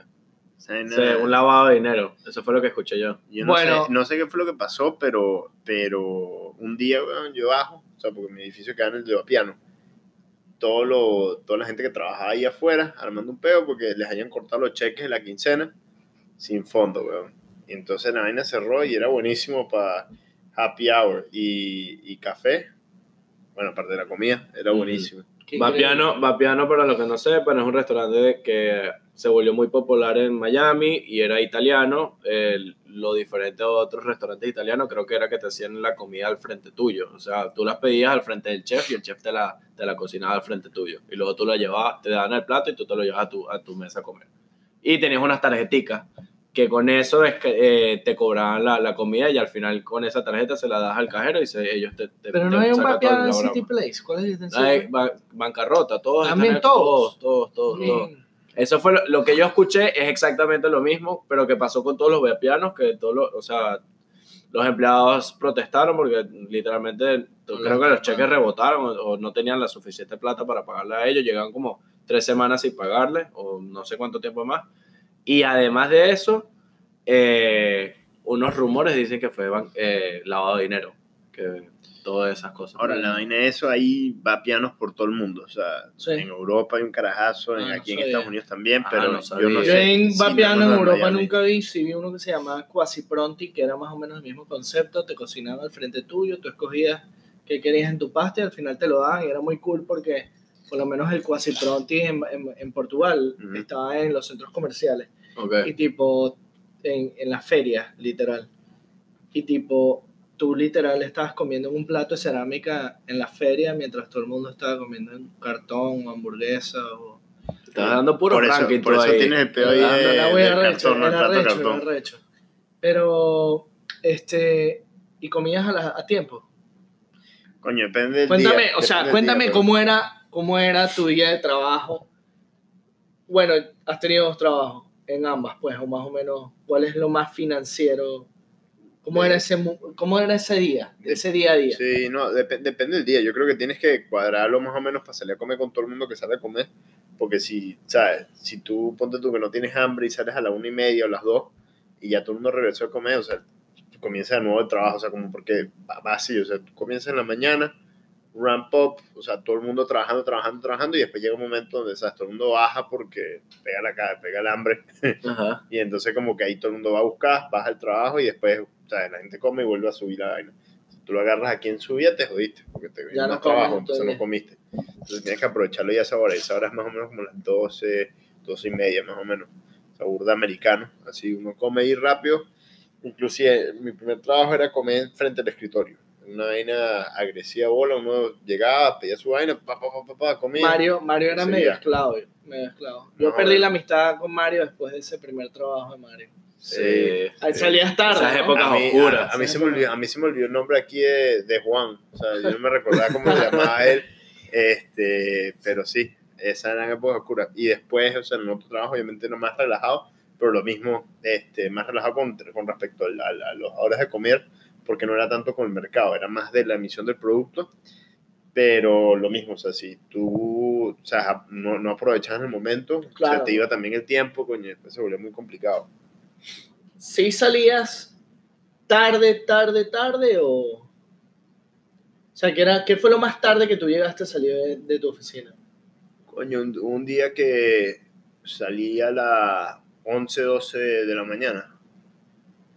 O sea, sí, un lavado de dinero. Eso fue lo que escuché yo. Yo no, Bueno. sé, no sé qué fue lo que pasó, pero, pero un día, weón, yo bajo, o sea, porque mi edificio queda en el de piano. Todo lo, toda la gente que trabajaba ahí afuera, armando un peo porque les habían cortado los cheques de la quincena sin fondo, weón. Y entonces la vaina cerró y era buenísimo para happy hour y, y café. Bueno, aparte de la comida, era buenísimo. Vapiano, Vapiano, para los que no sepan, es un restaurante que se volvió muy popular en Miami y era italiano. Lo diferente a otros restaurantes italianos creo que era que te hacían la comida al frente tuyo. O sea, tú las pedías al frente del chef y el chef te la, te la cocinaba al frente tuyo. Y luego tú la llevabas, te daban el plato y tú te lo llevabas a tu, a tu mesa a comer. Y tenías unas tarjeticas que con eso es que eh, te cobraban la, la comida y al final con esa tarjeta se la das al cajero y se- ellos te, te Pero te no hay un el en. City Place. ¿Cuál es el hay ba- bancarrota, todos. También están- todos. Todos, todos, todos, todos. Eso fue lo, lo que yo escuché, es exactamente lo mismo, pero que pasó con todos los vapianos, que todos los, o sea, los empleados protestaron porque literalmente No creo que los cheques rebotaron o, o no tenían la suficiente plata para pagarle a ellos, llegaban como tres semanas sin pagarle o no sé cuánto tiempo más. Y además de eso, eh, unos rumores dicen que fue eh, lavado de dinero, que todas esas cosas. Ahora, la vaina de eso, ahí va pianos por todo el mundo. O sea, Sí. en Europa hay un carajazo, en- Ah, no aquí en sabía. Estados Unidos también, Ah, pero no yo no sé. Yo en Sí, Vapiano me en Europa Miami. nunca vi, sí vi uno que se llamaba Quasi Pronti, que era más o menos el mismo concepto, te cocinaban al frente tuyo, tú escogías qué querías en tu pasta y al final te lo daban y era muy cool porque por lo menos el Quasi Pronti en, en- en Portugal Ujú. estaba en los centros comerciales Ok. y tipo en, en las ferias, literal. Y tipo, tú literal estabas comiendo en un plato de cerámica en la feria mientras todo el mundo estaba comiendo en cartón o hamburguesa o... Estás dando puro por eso, por eso ahí. tienes el peo ahí Ah, de, del arrecho, cartón, era arrecho, era cartón. arrecho. Pero, este, y comías a, la- a tiempo. Coño, depende del Cuéntame, día. o sea, cuéntame día, cómo era, cómo era tu día de trabajo. Bueno, has tenido dos trabajos en ambas, pues, o más o menos, ¿cuál es lo más financiero? ¿Cómo era ese, cómo era ese día, ese día a día? Sí, no, dep- depende del día. Yo creo que tienes que cuadrarlo más o menos para salir a comer con todo el mundo que sale a comer. Porque si, ¿sabes? Si tú, ponte tú que no tienes hambre y sales a la una y media o las dos y ya todo el mundo regresó a comer, o sea, tú comienzas de nuevo el trabajo, o sea, como porque va va así, o sea, tú comienzas en la mañana, ramp up, o sea, todo el mundo trabajando, trabajando, trabajando y después llega un momento donde, ¿sabes? Todo el mundo baja porque pega la cara, pega el hambre [LAUGHS] Ajá. y entonces como que ahí todo el mundo va a buscar, baja el trabajo y después, o sea, la gente come y vuelve a subir la vaina. Si tú lo agarras aquí en subida, te jodiste, porque te Ya no más trabajo, entonces no comiste. Entonces tienes que aprovecharlo ya a esa hora, y esa hora es más o menos como las 12, 12 y media más o menos. O sea, burda americano, así uno come ahí rápido. Inclusive mi primer trabajo era comer frente al escritorio. Una vaina agresiva bola, uno llegaba, pedía su vaina, pa, pa, pa, pa, pa, comía. Mario, Mario era medio esclavo, medio esclavo. Yo No, perdí la amistad con Mario después de ese primer trabajo de Mario. Sí. Ahí sí. salías tarde, Esas épocas a oscuras. A, a mí se me olvidó, a mí se me olvidó el nombre aquí de, de Juan. O sea, yo no me recordaba cómo se llamaba [LAUGHS] él. Este, pero sí, esa eran épocas oscuras. Y después, o sea, en otro trabajo, obviamente no más relajado, pero lo mismo, este, más relajado con, con respecto al- al- a, las horas de comer, porque no era tanto con el mercado, era más de la emisión del producto. Pero lo mismo, o sea, si tú o sea, no, no aprovechabas el momento, o sea, Claro. te iba también el tiempo, coño, después se volvió muy complicado. ¿Sí salías tarde, tarde, tarde o...? O sea, ¿qué, era, ¿qué fue lo más tarde que tú llegaste a salir de, de tu oficina? Coño, un, un día que salí a las 11, 12 de la mañana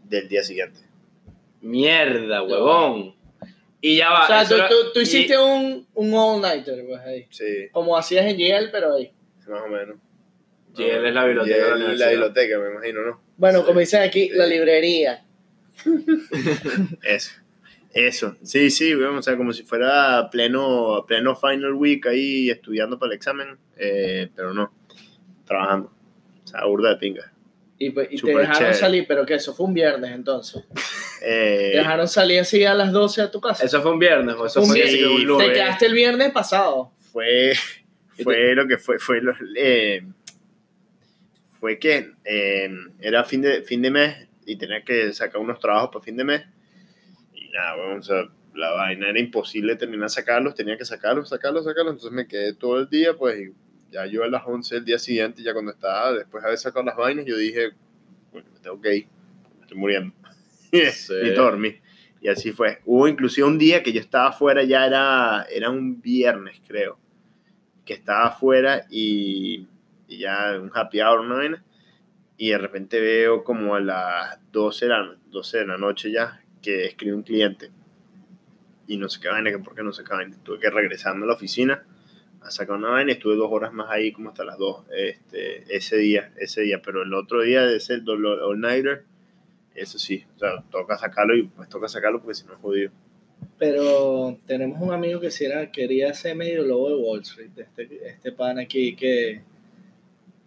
del día siguiente. Mierda, huevón. Y ya va. o sea, tú, era- tú- tú y- hiciste un, un all-nighter, pues ahí. Sí, Como hacías en Yale, pero ahí. más o menos. Yale es la biblioteca de la Yale la biblioteca, me imagino, ¿no? Bueno, Sí. como dicen aquí, la librería. Eso. Eso. Sí, sí, bueno, o sea, como si fuera pleno, pleno final week ahí estudiando para el examen, eh, pero no, trabajando. O sea, burda de pinga. Y, pues- y te dejaron chévere. salir, pero que eso fue un viernes entonces. Eh, Te dejaron salir así a las 12 a tu casa. Eso fue un viernes, o eso Un fue viernes. un Te Te lunes. quedaste el viernes pasado. fue, fue lo que fue, fue lo- eh, fue que eh, era fin de, fin de mes y tenía que sacar unos trabajos para fin de mes y nada, bueno, o sea, la vaina era imposible terminar sacarlos, tenía que sacarlos, sacarlos, sacarlos, entonces me quedé todo el día, pues y ya yo a las 11 del día siguiente, ya cuando estaba, después de haber sacado las vainas, yo dije, bueno, me tengo que ir, me estoy muriendo. [LAUGHS] Sí. y dormí. Y así fue. Hubo inclusive un día que yo estaba afuera, ya era, era un viernes, creo, que estaba afuera y, y ya un happy hour, una vaina, y de repente veo como a las 12 de la, 12 de la noche ya que escribe un cliente. Y no sé qué vaina, que por qué no sé qué vaina. Tuve que regresando a la oficina a sacar una vaina estuve dos horas más ahí como hasta las 2 este, ese día, ese día. Pero el otro día de ese dolor all-nighter, eso sí, o sea, toca sacarlo y pues toca sacarlo porque si no es jodido. Pero tenemos un amigo que si era, quería ser medio lobo de Wall Street, este, este pana aquí que...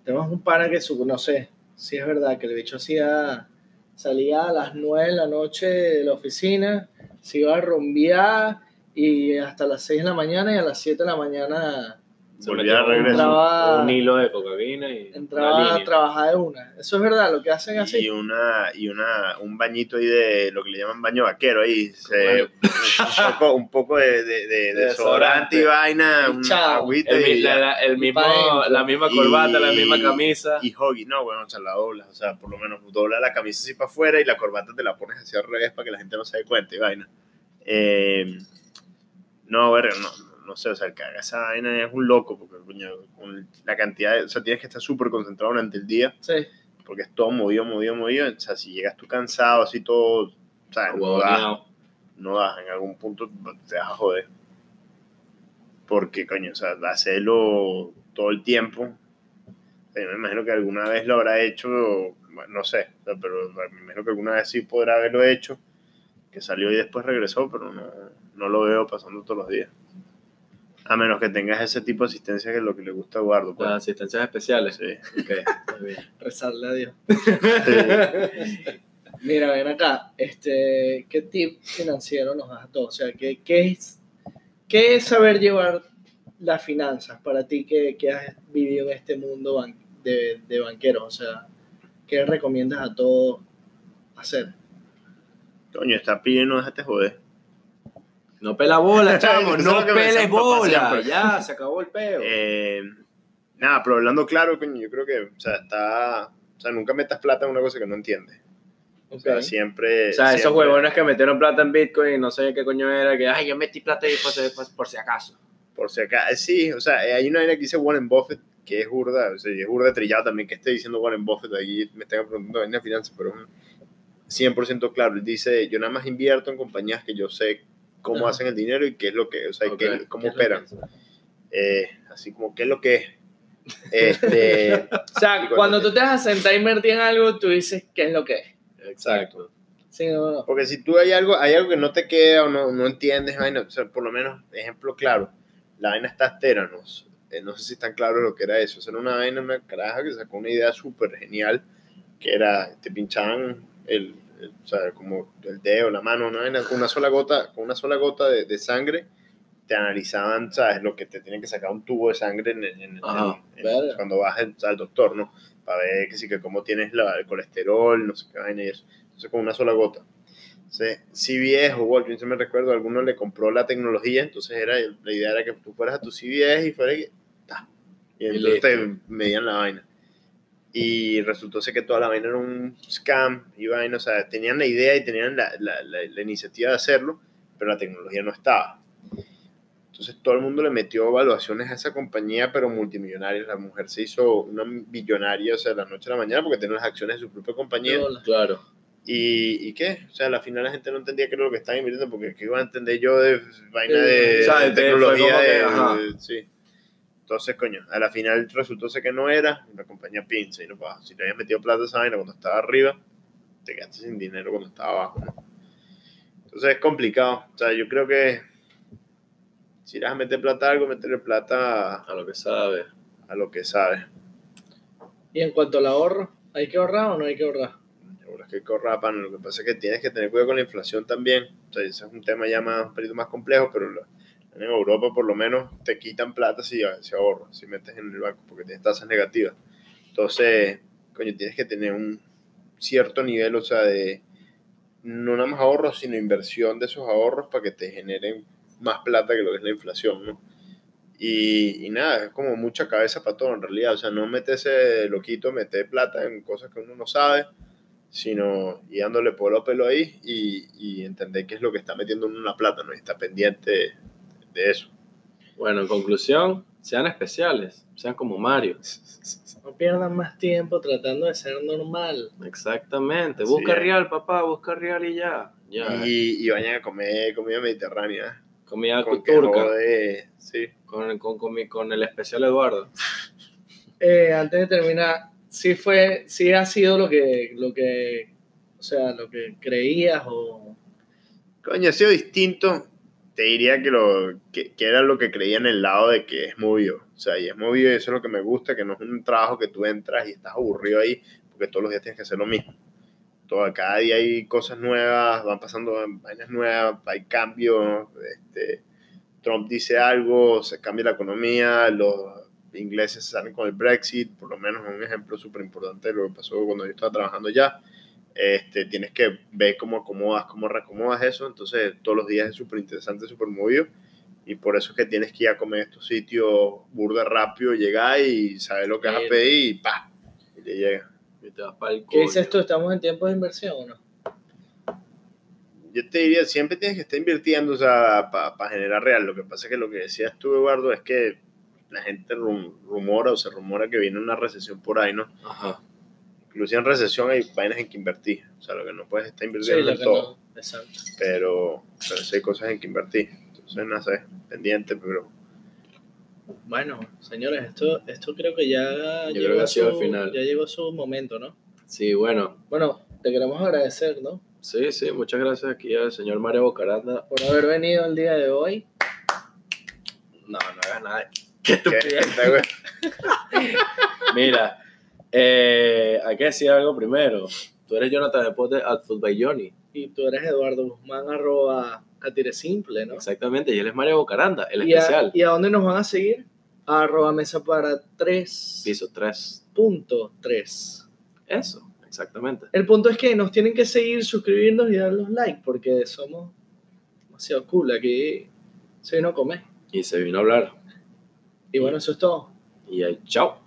Tenemos un pana que, su, no sé, si es verdad, que el bicho hacía, salía a las 9 de la noche de la oficina, se iba a rumbear y hasta las 6 de la mañana y a las 7 de la mañana Se Volví metió a regreso. Entraba- un hilo de cocaína y entraba a trabajar de una. Eso es verdad, lo que hacen Y así. una, y una, un bañito ahí de lo que le llaman baño vaquero ahí. se- un, poco, un poco de, de, de, [LAUGHS] de desodorante y vaina, Y una agüita El, y, la, la- el mismo, la misma Y- corbata, la misma camisa. y hoggy. No, bueno, o sea, la doblas. O sea, por lo menos dobla la camisa así para afuera y la corbata te la pones hacia al revés para que la gente no se dé cuenta y vaina. Eh, no, verga, no, no sé, o sea, el haga esa vaina es un loco porque, coño, con la cantidad de, o sea, tienes que estar súper concentrado durante el día Sí. porque es todo movido, movido, movido. O sea, si llegas tú cansado, así todo, o sea, no das, no das, en algún punto te vas a joder. Porque, coño, o sea, hacerlo todo el tiempo, eh, me imagino que alguna vez lo habrá hecho, no sé, pero me imagino que alguna vez sí podrá haberlo hecho, que salió y después regresó, pero no, no lo veo pasando todos los días. A menos que tengas ese tipo de asistencia que es lo que le gusta a Eduardo. pues. Las asistencias especiales. Sí. Ok, muy bien. [LAUGHS] Rezarle a Dios. Sí. Mira, ven acá, este, ¿qué tip financiero nos das a todos? O sea, ¿qué, qué es, ¿Qué es saber llevar las finanzas para ti que, que has vivido en este mundo ban- de, de banqueros? O sea, ¿qué recomiendas a todos hacer? Coño, está pidiendo, déjate joder. No pela bola, [LAUGHS] chamo, no papá bola. Ya, se acabó el peo. Eh, nada, pero hablando claro, coño, yo creo que, o sea, está. O sea, nunca metas plata en una cosa que no entiendes. O sea, siempre. o sea, esos siempre- huevones que metieron plata en Bitcoin y no sé qué coño era, que, ay, yo metí plata ahí por, si- por- si acaso. Por si acá, eh, sí, o sea, eh, hay una vaina que dice Warren Buffett, que es burda, o sea, y es burda trillado también que esté diciendo Warren Buffett, ahí me están preguntando vaina de finanzas, pero es un 100% claro, él dice, yo nada más invierto en compañías que yo sé cómo Ajá. hacen el dinero y qué es lo que, o sea, y Ok, qué- ¿Qué cómo que operan? Eh, así como qué es lo que es. Este, [LAUGHS] O sea, cuando cuando te- tú te vas a sentar a invertir en algo, tú dices qué es lo que es. Exacto. Sí, no, no. Porque si tú hay algo, hay algo que no te queda o no, no entiendes, vaina, o sea, por lo menos, ejemplo claro, la vaina está Teranos. Eh, no sé si están claros lo que era eso. O sea, era una vaina, una caraja que sacó una idea súper genial, que era, te pinchaban el- o sea, como el dedo, la mano, una vaina, con una sola gota, con una sola gota de, de sangre, te analizaban, ¿sabes? Lo que te tienen que sacar un tubo de sangre en, en- en- Ajá, en- verga. cuando vas al, al doctor, ¿no? Para ver que sí, que cómo tienes la- el colesterol, no sé qué vaina y eso. Entonces, con una sola gota. Entonces, CVS o Walgreens, yo me recuerdo, alguno le compró la tecnología, entonces era, la idea era que tú fueras a tu CVS y fuera y, ta, y entonces te medían la vaina. Y resultó ser que toda la vaina era un scam y vaina, o sea, tenían la idea y tenían la, la, la, la iniciativa de hacerlo, pero la tecnología no estaba. Entonces todo el mundo le metió evaluaciones a esa compañía, pero multimillonarias. La mujer se hizo una billonaria, o sea, de la noche a la mañana, porque tenía las acciones de su propia compañía. Claro. ¿Y, ¿Y qué? O sea, al final la gente no entendía qué era lo que estaban invirtiendo, porque ¿qué iba a entender yo de vaina de, O sea, de de- tecnología? de- de- sí. Entonces, coño, a la final resultó ser que no era, la compañía pinza y no pasa. Si te habías metido plata a esa vaina cuando estaba arriba, te quedaste sin dinero cuando estaba abajo, ¿no? Entonces es complicado. O sea, yo creo que si vas a meter plata a algo, meterle plata a, A lo que sabe. a lo que sabes. Y en cuanto al ahorro, ¿hay que ahorrar o no hay que ahorrar? Ahora es que corra, pan, lo que pasa es que tienes que tener cuidado con la inflación también. O sea, ese es un tema ya más, un poquito más complejo, pero lo- en Europa por lo menos te quitan plata si, si ahorras, si metes en el banco, porque tienes tasas negativas. Entonces, coño, tienes que tener un cierto nivel, o sea, de no nada más ahorros, sino inversión de esos ahorros para que te generen más plata que lo que es la inflación, ¿no? Y, y nada, es como mucha cabeza para todo en realidad. O sea, no meterse loquito, meter plata en cosas que uno no sabe, sino y dándole polo a pelo ahí y, y entender qué es lo que está metiendo uno en la plata, ¿no? Y está pendiente de eso. Bueno, en conclusión, sean especiales, sean como Mario. No pierdan más tiempo tratando de ser normal. Exactamente. Busca real, papá, busca real y ya. Ya. Y, y vayan a comer comida mediterránea. Comida con turca. jode, sí. Con, con, con, mi- con el especial Eduardo. Eh, antes de terminar, sí fue, sí ha sido lo que, lo que, o sea, lo que creías o Coño, ha sido distinto. Te diría que, lo, que, que era lo que creía en el lado de que es movido. O sea, y es movido y eso es lo que me gusta, que no es un trabajo que tú entras y estás aburrido ahí, porque todos los días tienes que hacer lo mismo. Todo, cada día hay cosas nuevas, van pasando vainas nuevas, hay cambios. Este, Trump dice algo, se cambia la economía, los ingleses salen con el Brexit, por lo menos un ejemplo súper importante de lo que pasó cuando yo estaba trabajando ya este, tienes que ver cómo acomodas, cómo reacomodas eso, entonces todos los días es súper interesante, súper movido, y por eso es que tienes que ir a comer a estos sitios burda rápido, llegar y saber lo que vas a pedir y pa, y te llega. Y te vas para el ¿Qué dices tú? ¿Estamos en tiempos de inversión o no? Yo te diría, siempre tienes que estar invirtiendo, o sea, para generar real. Lo que pasa es que lo que decías tú, Eduardo, es que la gente rum- rumora o se rumora que viene una recesión por ahí, ¿no? Ajá. Inclusive en recesión hay vainas en que invertir, o sea, lo que no puedes estar Sí, invirtiendo en que todo. no. Exacto. pero, pero sí hay cosas en que invertir. Entonces, no sé, pendiente, pero Bueno, señores, esto, esto creo que ya Yo llegó que a su- final. Ya llegó su momento, ¿no? Sí, bueno. Bueno, te queremos agradecer, ¿no? Sí, sí, muchas gracias aquí al señor Mario Bocaranda. Por haber venido el día de hoy. No, no hagas nada. Qué ¿qué? [LAUGHS] Mira, eh, hay que decir algo primero. Tú eres Jonathan Deporte at Football Johnny. Y tú eres Eduardo Guzmán, arroba a Tire Simple, ¿no? Exactamente, y él es Mario Bocaranda, el ¿Y a, especial. ¿Y a dónde nos van a seguir? Arroba mesa para 3.3. Piso 3. Eso, exactamente. El punto es que nos tienen que seguir, suscribirnos y dar los likes porque somos demasiado cool. Aquí se vino a comer. Y se vino a hablar. Y bueno, eso es todo. Y ahí, chao.